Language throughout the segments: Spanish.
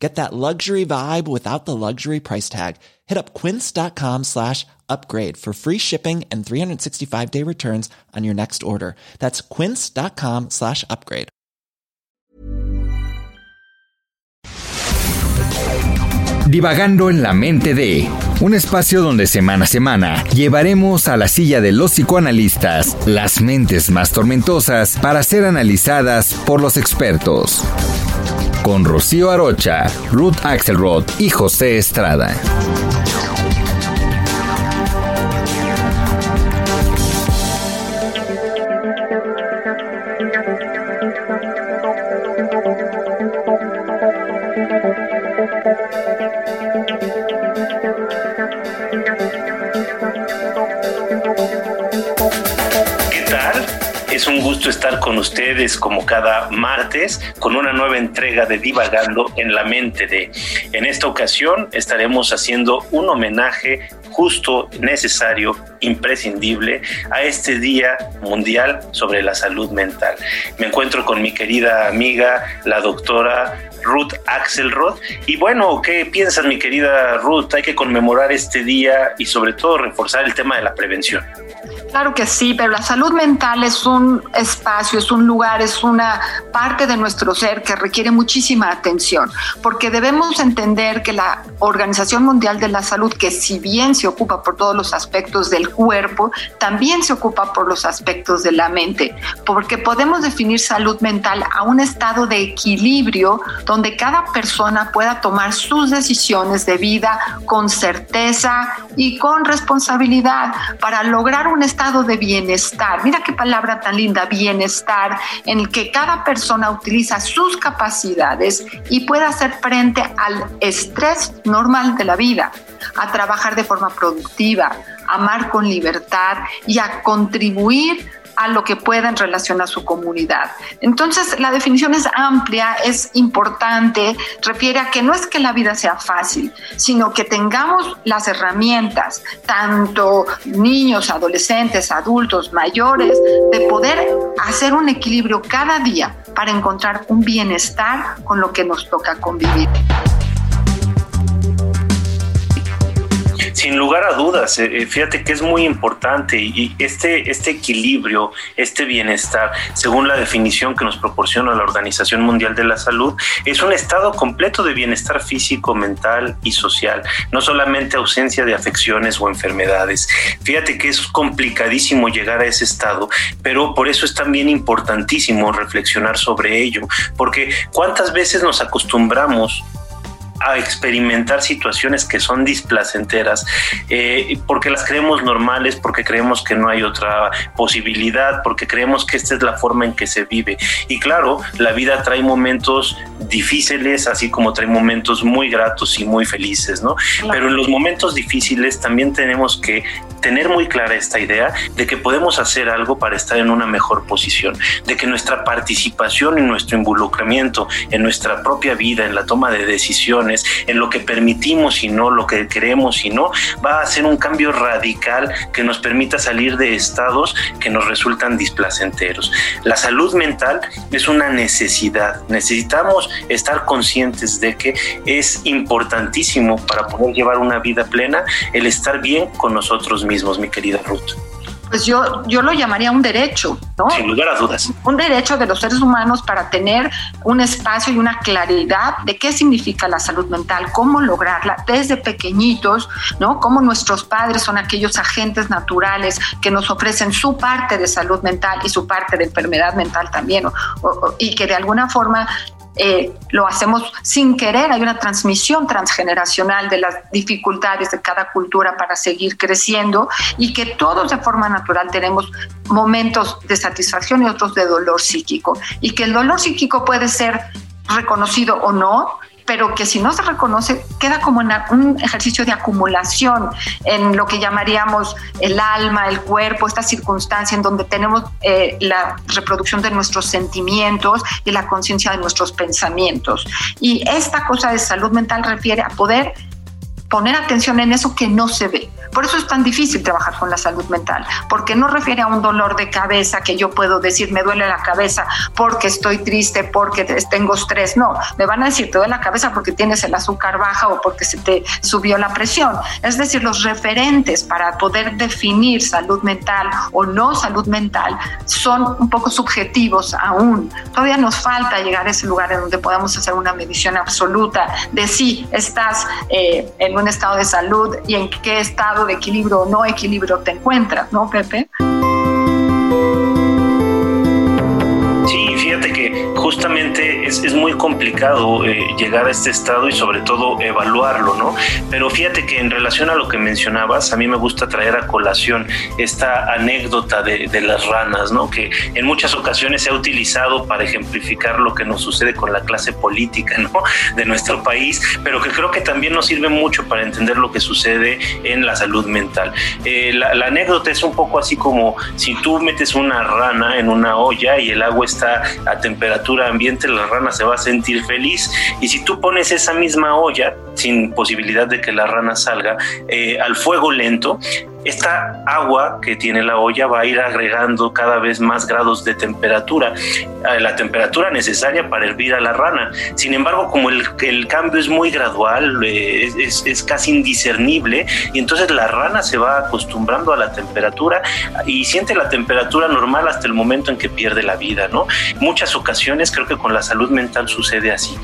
Get that luxury vibe without the luxury price tag. Hit up quince.com slash upgrade for free shipping and 365 day returns on your next order. That's quince.com slash upgrade. Divagando en la mente de un espacio donde semana a semana llevaremos a la silla de los psicoanalistas las mentes más tormentosas para ser analizadas por los expertos con Rocío Arocha, Ruth Axelrod y José Estrada. Un gusto estar con ustedes como cada martes con una nueva entrega de Divagando en la mente de. En esta ocasión estaremos haciendo un homenaje justo, necesario, imprescindible a este Día Mundial sobre la Salud Mental. Me encuentro con mi querida amiga, la doctora Ruth Axelrod. Y bueno, ¿qué piensas, mi querida Ruth? Hay que conmemorar este día y sobre todo reforzar el tema de la prevención. Claro que sí, pero la salud mental es un espacio, es un lugar, es una parte de nuestro ser que requiere muchísima atención, porque debemos entender que la Organización Mundial de la Salud, que si bien se ocupa por todos los aspectos del cuerpo, también se ocupa por los aspectos de la mente, porque podemos definir salud mental a un estado de equilibrio donde cada persona pueda tomar sus decisiones de vida con certeza y con responsabilidad para lograr un estado estado de bienestar. Mira qué palabra tan linda, bienestar, en el que cada persona utiliza sus capacidades y puede hacer frente al estrés normal de la vida, a trabajar de forma productiva, a amar con libertad y a contribuir a lo que pueda en relación a su comunidad. Entonces, la definición es amplia, es importante, refiere a que no es que la vida sea fácil, sino que tengamos las herramientas, tanto niños, adolescentes, adultos, mayores, de poder hacer un equilibrio cada día para encontrar un bienestar con lo que nos toca convivir. Sin lugar a dudas, eh, eh, fíjate que es muy importante y este, este equilibrio, este bienestar, según la definición que nos proporciona la Organización Mundial de la Salud, es un estado completo de bienestar físico, mental y social, no solamente ausencia de afecciones o enfermedades. Fíjate que es complicadísimo llegar a ese estado, pero por eso es también importantísimo reflexionar sobre ello, porque cuántas veces nos acostumbramos a experimentar situaciones que son displacenteras, eh, porque las creemos normales, porque creemos que no hay otra posibilidad, porque creemos que esta es la forma en que se vive. Y claro, la vida trae momentos difíciles, así como trae momentos muy gratos y muy felices, ¿no? Pero en los momentos difíciles también tenemos que tener muy clara esta idea de que podemos hacer algo para estar en una mejor posición, de que nuestra participación y nuestro involucramiento en nuestra propia vida, en la toma de decisiones, en lo que permitimos y no, lo que queremos y no, va a hacer un cambio radical que nos permita salir de estados que nos resultan displacenteros. La salud mental es una necesidad. Necesitamos estar conscientes de que es importantísimo para poder llevar una vida plena el estar bien con nosotros mismos, mi querida Ruth pues yo, yo lo llamaría un derecho, ¿no? Sin lugar a dudas. Un derecho de los seres humanos para tener un espacio y una claridad de qué significa la salud mental, cómo lograrla desde pequeñitos, ¿no? Cómo nuestros padres son aquellos agentes naturales que nos ofrecen su parte de salud mental y su parte de enfermedad mental también, y que de alguna forma eh, lo hacemos sin querer, hay una transmisión transgeneracional de las dificultades de cada cultura para seguir creciendo y que todos de forma natural tenemos momentos de satisfacción y otros de dolor psíquico. Y que el dolor psíquico puede ser reconocido o no, pero que si no se reconoce queda como un ejercicio de acumulación en lo que llamaríamos el alma, el cuerpo, esta circunstancia en donde tenemos eh, la reproducción de nuestros sentimientos y la conciencia de nuestros pensamientos. Y esta cosa de salud mental refiere a poder poner atención en eso que no se ve. Por eso es tan difícil trabajar con la salud mental, porque no refiere a un dolor de cabeza que yo puedo decir me duele la cabeza porque estoy triste, porque tengo estrés. No, me van a decir te duele la cabeza porque tienes el azúcar baja o porque se te subió la presión. Es decir, los referentes para poder definir salud mental o no salud mental son un poco subjetivos aún. Todavía nos falta llegar a ese lugar en donde podamos hacer una medición absoluta de si estás eh, en un estado de salud y en qué estado de equilibrio o no equilibrio te encuentras, ¿no, Pepe? Justamente es, es muy complicado eh, llegar a este estado y sobre todo evaluarlo, ¿no? Pero fíjate que en relación a lo que mencionabas, a mí me gusta traer a colación esta anécdota de, de las ranas, ¿no? Que en muchas ocasiones se ha utilizado para ejemplificar lo que nos sucede con la clase política, ¿no? De nuestro país, pero que creo que también nos sirve mucho para entender lo que sucede en la salud mental. Eh, la, la anécdota es un poco así como si tú metes una rana en una olla y el agua está a temperatura ambiente, la rana se va a sentir feliz. Y si tú pones esa misma olla, sin posibilidad de que la rana salga, eh, al fuego lento, esta agua que tiene la olla va a ir agregando cada vez más grados de temperatura, eh, la temperatura necesaria para hervir a la rana. Sin embargo, como el, cambio es muy gradual, eh, es, es, casi indiscernible, y entonces la rana se va acostumbrando a la temperatura y siente la temperatura normal hasta el momento en que pierde la vida, ¿no? Muchas ocasiones creo que con la salud mental sucede así.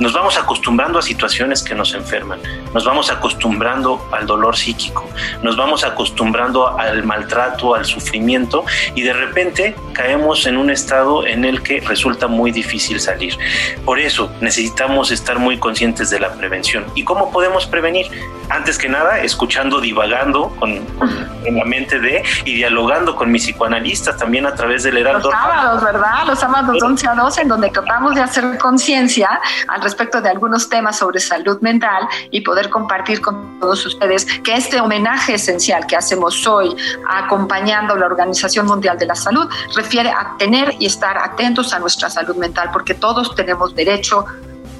Nos vamos acostumbrando a situaciones que nos enferman, nos vamos acostumbrando al dolor psíquico, nos vamos acostumbrando acostumbrando al maltrato, al sufrimiento y de repente caemos en un estado en el que resulta muy difícil salir. Por eso necesitamos estar muy conscientes de la prevención. ¿Y cómo podemos prevenir? Antes que nada, escuchando, divagando con, con en la mente de y dialogando con mis psicoanalistas también a través del Heraldo. Los sábados, ¿verdad? Los sábados 11 a 12 en donde tratamos de hacer conciencia al respecto de algunos temas sobre salud mental y poder compartir con todos ustedes que este homenaje esencial que hacemos hoy acompañando la Organización Mundial de la Salud refiere a tener y estar atentos a nuestra salud mental, porque todos tenemos derecho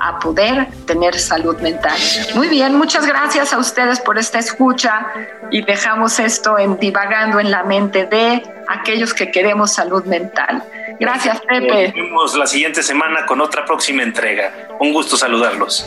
a poder tener salud mental. Muy bien, muchas gracias a ustedes por esta escucha y dejamos esto en divagando en la mente de aquellos que queremos salud mental. Gracias, Pepe. Nos vemos la siguiente semana con otra próxima entrega. Un gusto saludarlos.